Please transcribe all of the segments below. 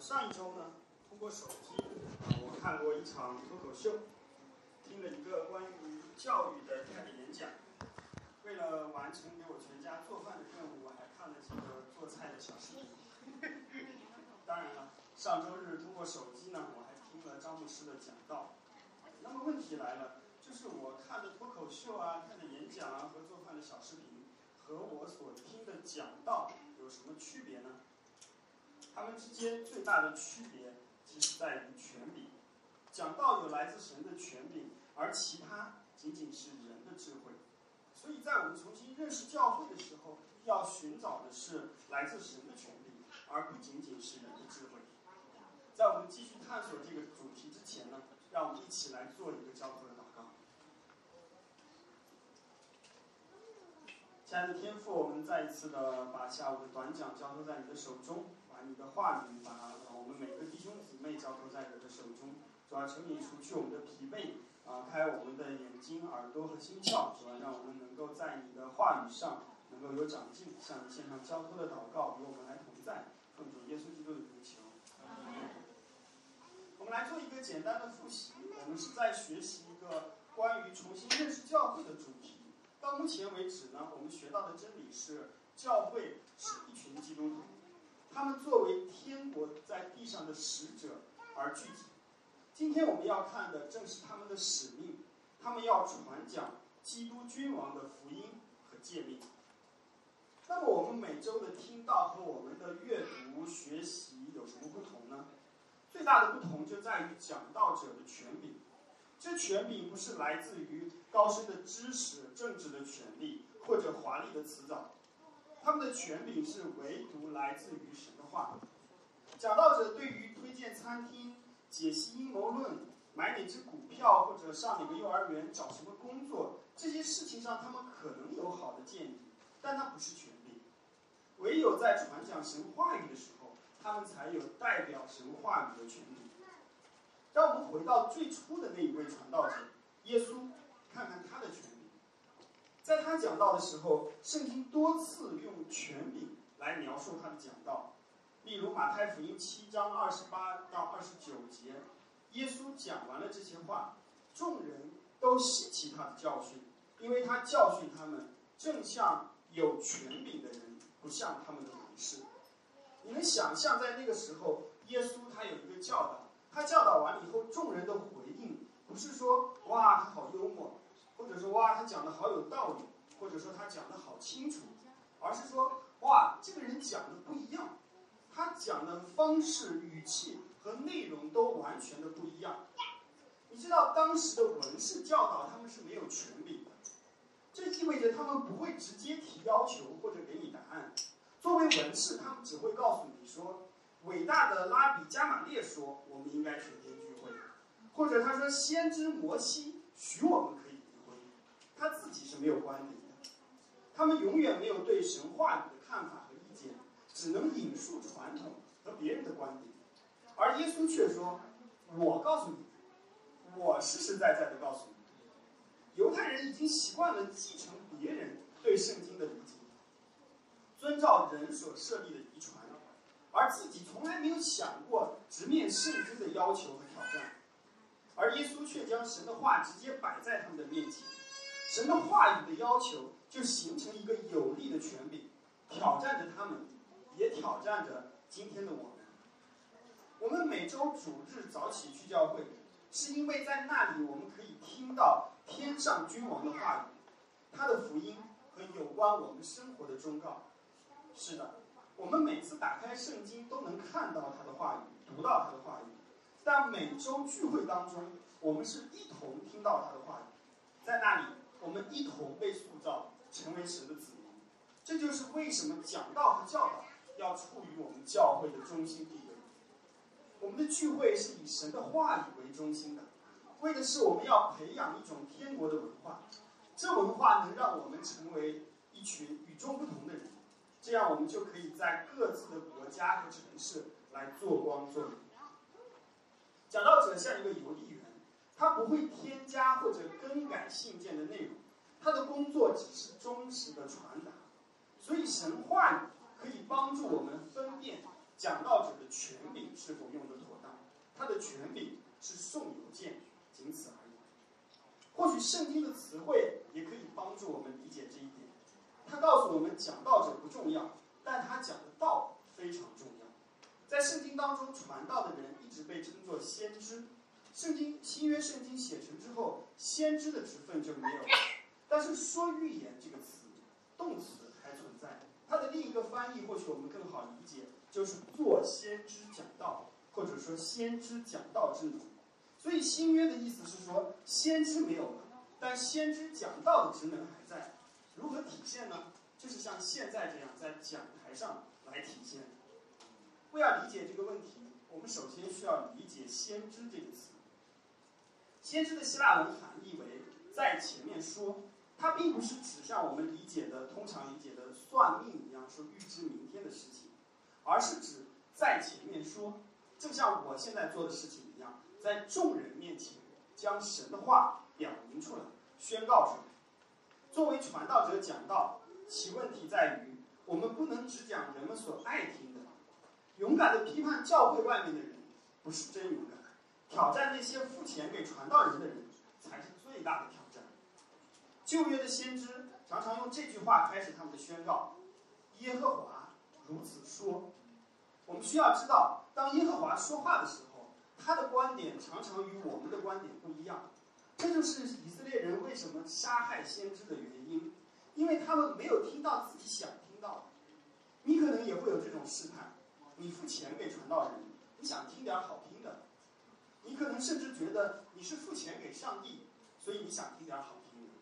上一周呢，通过手机，我看过一场脱口秀，听了一个关于教育的 TED 演讲。为了完成给我全家做饭的任务，我还看了几个做菜的小视频。当然了，上周日通过手机呢，我还听了张牧师的讲道。那么问题来了，就是我看的脱口秀啊，看的演讲啊和做饭的小视频，和我所听的讲道有什么区别呢？他们之间最大的区别，其实在于权柄。讲道有来自神的权柄，而其他仅仅是人的智慧。所以在我们重新认识教会的时候，要寻找的是来自神的权柄，而不仅仅是人的智慧。在我们继续探索这个主题之前呢，让我们一起来做一个交托的祷告。亲爱的天父，我们再一次的把下午的短讲交托在你的手中。把你的话语，把我们每个弟兄姊妹交托在你的手中，主要求你除去我们的疲惫，啊，开我们的眼睛、耳朵和心窍，主要让我们能够在你的话语上能够有长进。向你献上交托的祷告，与我们来同在，奉主耶稣基督的名求。我们来做一个简单的复习，我们是在学习一个关于重新认识教会的主题。到目前为止呢，我们学到的真理是，教会是一群基督徒。他们作为天国在地上的使者而聚集。今天我们要看的正是他们的使命，他们要传讲基督君王的福音和诫命。那么我们每周的听到和我们的阅读学习有什么不同呢？最大的不同就在于讲道者的权柄。这权柄不是来自于高深的知识、政治的权利或者华丽的辞藻。他们的权柄是唯独来自于神的话。讲道者对于推荐餐厅、解析阴谋论、买哪只股票或者上哪个幼儿园、找什么工作这些事情上，他们可能有好的建议，但他不是权柄。唯有在传讲神话语的时候，他们才有代表神话语的权利。让我们回到最初的那一位传道者耶稣，看看他的权。在他讲道的时候，圣经多次用权柄来描述他的讲道。例如马太福音七章二十八到二十九节，耶稣讲完了这些话，众人都吸取他的教训，因为他教训他们，正像有权柄的人，不像他们的同事。你们想象在那个时候，耶稣他有一个教导，他教导完了以后，众人的回应不是说哇他好幽默。或者说哇，他讲的好有道理，或者说他讲的好清楚，而是说哇，这个人讲的不一样，他讲的方式、语气和内容都完全的不一样。你知道当时的文士教导他们是没有权柄的，这意味着他们不会直接提要求或者给你答案。作为文士，他们只会告诉你说，伟大的拉比加马列说我们应该全天聚会，或者他说先知摩西许我们可以离婚。他自己是没有观点的，他们永远没有对神话语的看法和意见，只能引述传统和别人的观点。而耶稣却说：“我告诉你，我实实在在的告诉你。”犹太人已经习惯了继承别人对圣经的理解，遵照人所设立的遗传，而自己从来没有想过直面圣经的要求和挑战。而耶稣却将神的话直接摆在他们的面前。神的话语的要求，就形成一个有力的权柄，挑战着他们，也挑战着今天的我们。我们每周主日早起去教会，是因为在那里我们可以听到天上君王的话语，他的福音和有关我们生活的忠告。是的，我们每次打开圣经都能看到他的话语，读到他的话语。但每周聚会当中，我们是一同听到他的话语，在那里。我们一同被塑造成为神的子民，这就是为什么讲道和教导要处于我们教会的中心地位。我们的聚会是以神的话语为中心的，为的是我们要培养一种天国的文化。这文化能让我们成为一群与众不同的人，这样我们就可以在各自的国家和城市来做光做影。讲道者像一个邮递员。他不会添加或者更改信件的内容，他的工作只是忠实的传达。所以神话可以帮助我们分辨讲道者的权柄是否用得妥当，他的权柄是送邮件，仅此而已。或许圣经的词汇也可以帮助我们理解这一点。他告诉我们，讲道者不重要，但他讲的道非常重要。在圣经当中，传道的人一直被称作先知。圣经新约圣经写成之后，先知的职分就没有了。但是说预言这个词，动词还存在。它的另一个翻译，或许我们更好理解，就是做先知讲道，或者说先知讲道之能。所以新约的意思是说，先知没有了，但先知讲道的职能还在。如何体现呢？就是像现在这样，在讲台上来体现。为了理解这个问题，我们首先需要理解“先知”这个词。先知的希腊文含义为在前面说，它并不是指向我们理解的通常理解的算命一样说预知明天的事情，而是指在前面说，就像我现在做的事情一样，在众人面前将神的话表明出来，宣告出来。作为传道者讲道，其问题在于，我们不能只讲人们所爱听的，勇敢的批判教会外面的人，不是真勇敢。挑战那些付钱给传道人的人，才是最大的挑战。旧约的先知常常用这句话开始他们的宣告：“耶和华如此说。”我们需要知道，当耶和华说话的时候，他的观点常常与我们的观点不一样。这就是以色列人为什么杀害先知的原因，因为他们没有听到自己想听到的。你可能也会有这种试探：你付钱给传道人，你想听点好听的。你可能甚至觉得你是付钱给上帝，所以你想听点好听的。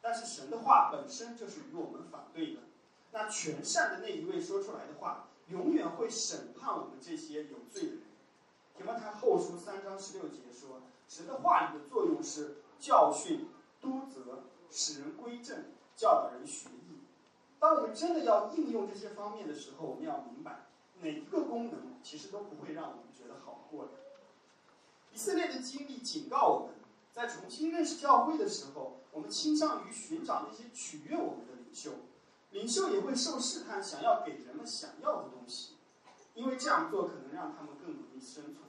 但是神的话本身就是与我们反对的。那全善的那一位说出来的话，永远会审判我们这些有罪的人。提摩太后书三章十六节说，神的话语的作用是教训、督责、使人归正、教导人学艺。当我们真的要应用这些方面的时候，我们要明白，哪一个功能其实都不会让我们觉得好过的。以色列的经历警告我们，在重新认识教会的时候，我们倾向于寻找那些取悦我们的领袖，领袖也会受试探，想要给人们想要的东西，因为这样做可能让他们更容易生存。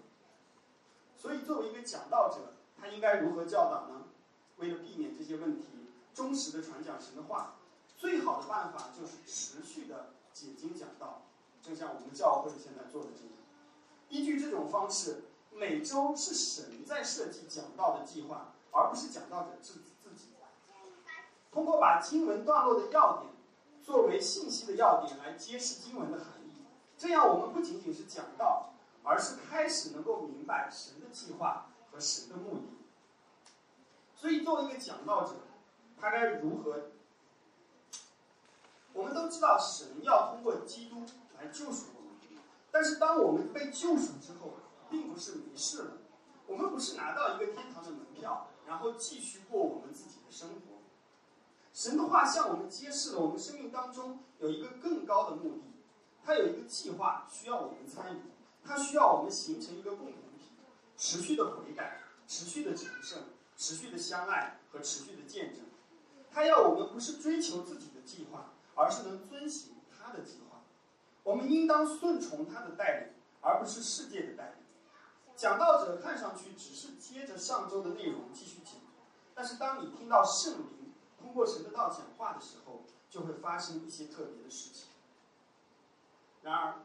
所以，作为一个讲道者，他应该如何教导呢？为了避免这些问题，忠实的传讲神的话，最好的办法就是持续的解经讲道，正像我们教会现在做的这样。依据这种方式。每周是神在设计讲道的计划，而不是讲道者自自己。通过把经文段落的要点作为信息的要点来揭示经文的含义，这样我们不仅仅是讲道，而是开始能够明白神的计划和神的目的。所以，作为一个讲道者，他该如何？我们都知道，神要通过基督来救赎我们，但是当我们被救赎之后，并不是迷失了，我们不是拿到一个天堂的门票，然后继续过我们自己的生活。神的话向我们揭示了我们生命当中有一个更高的目的，它有一个计划需要我们参与，它需要我们形成一个共同体，持续的悔改，持续的成圣，持续的相爱和持续的见证。他要我们不是追求自己的计划，而是能遵行他的计划。我们应当顺从他的带领，而不是世界的带领。讲道者看上去只是接着上周的内容继续讲，但是当你听到圣灵通过神的道讲话的时候，就会发生一些特别的事情。然而，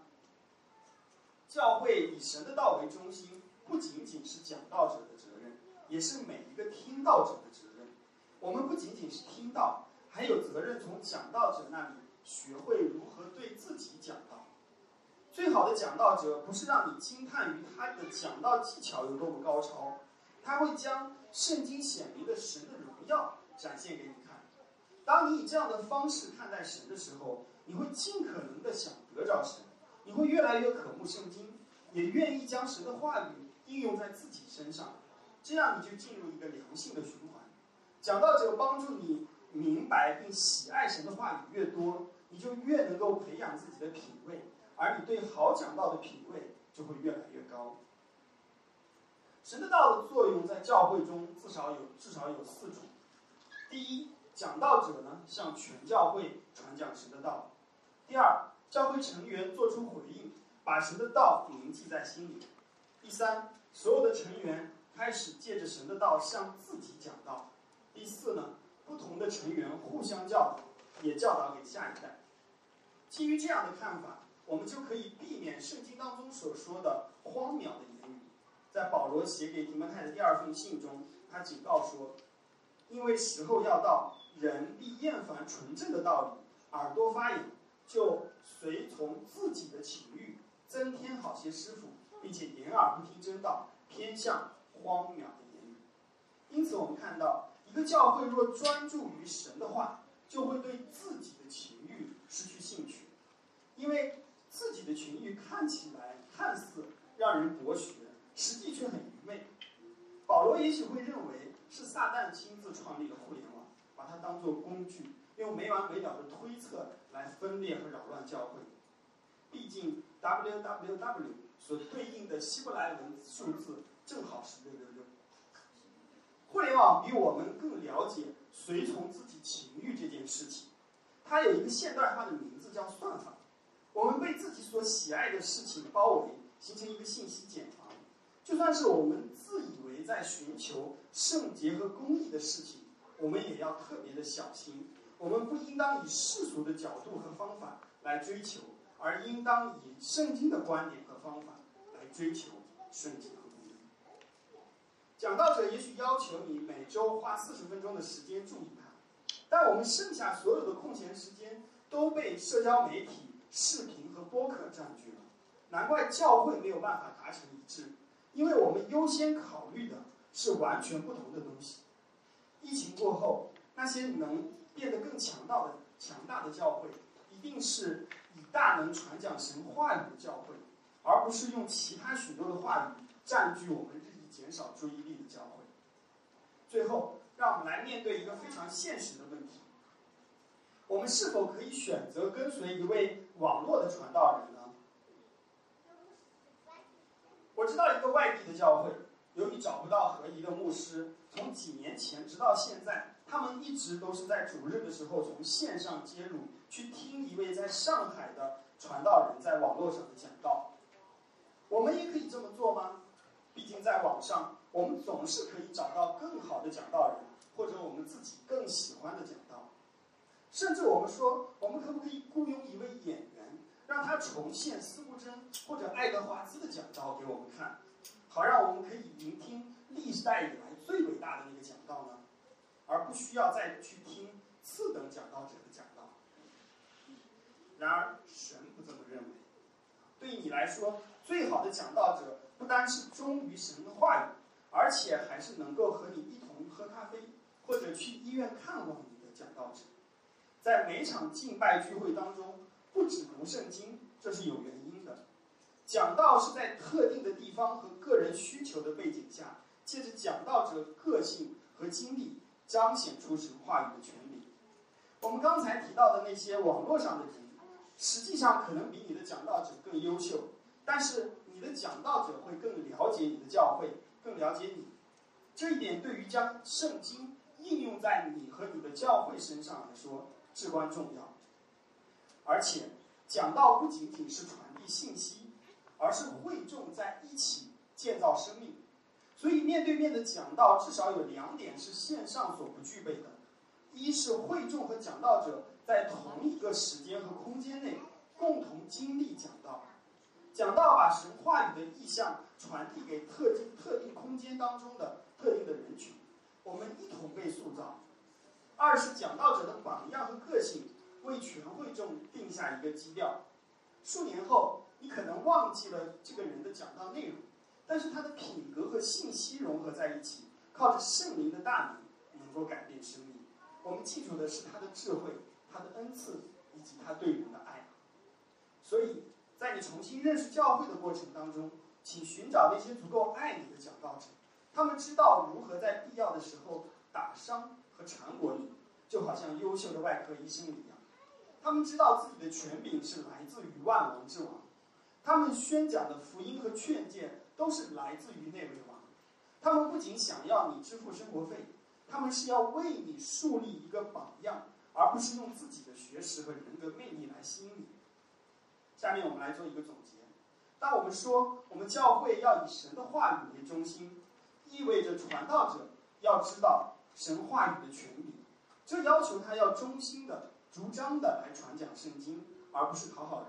教会以神的道为中心，不仅仅是讲道者的责任，也是每一个听道者的责任。我们不仅仅是听到，还有责任从讲道者那里学会如何对自己讲道。最好的讲道者不是让你惊叹于他的讲道技巧有多么高超，他会将圣经显明的神的荣耀展现给你看。当你以这样的方式看待神的时候，你会尽可能的想得着神，你会越来越渴慕圣经，也愿意将神的话语应用在自己身上，这样你就进入一个良性的循环。讲道者帮助你明白并喜爱神的话语越多，你就越能够培养自己的品味。而你对好讲道的品味就会越来越高。神的道的作用在教会中至少有至少有四种：第一，讲道者呢向全教会传讲神的道；第二，教会成员做出回应，把神的道铭记在心里。第三，所有的成员开始借着神的道向自己讲道。第四呢，不同的成员互相教导，也教导给下一代。基于这样的看法，我们就可以避免圣经当中所说的荒谬的言语。在保罗写给提摩太的第二封信中，他警告说：“因为时候要到，人必厌烦纯正的道理，耳朵发痒，就随从自己的情欲，增添好些师傅，并且掩耳不听真道，偏向荒谬的言语。”因此，我们看到，一个教会若专注于神的话，就会对自己的情欲失去兴趣，因为自己的情欲看起来看似让人博学。实际却很愚昧。保罗也许会认为是撒旦亲自创立了互联网，把它当作工具，用没完没了的推测来分裂和扰乱教会。毕竟 www 所对应的希伯来文数字正好是六六六。互联网比我们更了解随从自己情欲这件事情，它有一个现代化的名字叫算法。我们被自己所喜爱的事情包围，形成一个信息茧房。就算是我们自以为在寻求圣洁和公义的事情，我们也要特别的小心。我们不应当以世俗的角度和方法来追求，而应当以圣经的观点和方法来追求圣经和公义。讲道者也许要求你每周花四十分钟的时间注意他，但我们剩下所有的空闲时间都被社交媒体、视频和播客占据了。难怪教会没有办法达成一致。因为我们优先考虑的是完全不同的东西。疫情过后，那些能变得更强大的、强大的教会，一定是以大能传讲神话语的教会，而不是用其他许多的话语占据我们日益减少注意力的教会。最后，让我们来面对一个非常现实的问题：我们是否可以选择跟随一位网络的传道人呢？我知道一个外地的教会，由于找不到合宜的牧师，从几年前直到现在，他们一直都是在主日的时候从线上接入，去听一位在上海的传道人在网络上的讲道。我们也可以这么做吗？毕竟在网上，我们总是可以找到更好的讲道人，或者我们自己更喜欢的讲道。甚至我们说，我们可不可以雇佣一位演员？让他重现司布真或者爱德华兹的讲道给我们看，好让我们可以聆听历代以来最伟大的那个讲道呢，而不需要再去听次等讲道者的讲道。然而神不这么认为，对你来说，最好的讲道者不单是忠于神的话语，而且还是能够和你一同喝咖啡或者去医院看望你的讲道者，在每场敬拜聚会当中。不止读圣经，这是有原因的。讲道是在特定的地方和个人需求的背景下，借着讲道者个性和经历，彰显出神话语的权柄。我们刚才提到的那些网络上的人，实际上可能比你的讲道者更优秀，但是你的讲道者会更了解你的教会，更了解你。这一点对于将圣经应用在你和你的教会身上来说至关重要。而且，讲道不仅仅是传递信息，而是会众在一起建造生命。所以，面对面的讲道至少有两点是线上所不具备的：一是会众和讲道者在同一个时间和空间内共同经历讲道，讲道把神话语的意象传递给特定特定空间当中的特定的人群，我们一同被塑造；二是讲道者的榜样和个性。为全会众定下一个基调，数年后你可能忘记了这个人的讲道内容，但是他的品格和信息融合在一起，靠着圣灵的大能，能够改变生命。我们记住的是他的智慧、他的恩赐以及他对人的爱。所以在你重新认识教会的过程当中，请寻找那些足够爱你的讲道者，他们知道如何在必要的时候打伤和缠裹你，就好像优秀的外科医生一样。他们知道自己的权柄是来自于万王之王，他们宣讲的福音和劝诫都是来自于那位王。他们不仅想要你支付生活费，他们是要为你树立一个榜样，而不是用自己的学识和人格魅力来吸引你。下面我们来做一个总结：当我们说我们教会要以神的话语为中心，意味着传道者要知道神话语的权柄，这要求他要忠心的、主张的来传讲圣经，而不是讨好人。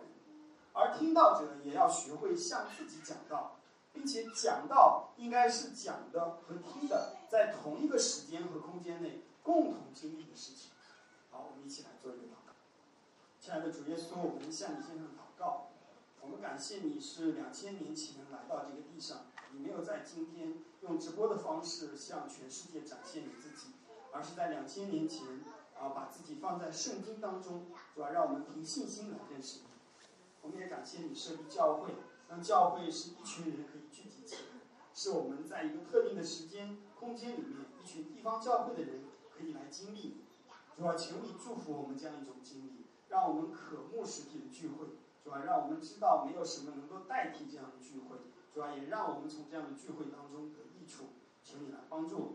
而听到者也要学会向自己讲道，并且讲到应该是讲的和听的在同一个时间和空间内共同经历的事情。好，我们一起来做一个祷告。亲爱的主耶稣，我们向你献上祷告。我们感谢你是两千年前来到这个地上，你没有在今天用直播的方式向全世界展现你自己，而是在两千年前啊把自己放在圣经当中，主要让我们凭信心来认识你。我们也感谢你设立教会，让教会是一群人可以聚集起来，是我们在一个特定的时间空间里面，一群地方教会的人可以来经历。主要请你祝福我们这样一种经历，让我们渴慕实体的聚会。主要让我们知道没有什么能够代替这样的聚会。主要也让我们从这样的聚会当中得益处。请你来帮助我们。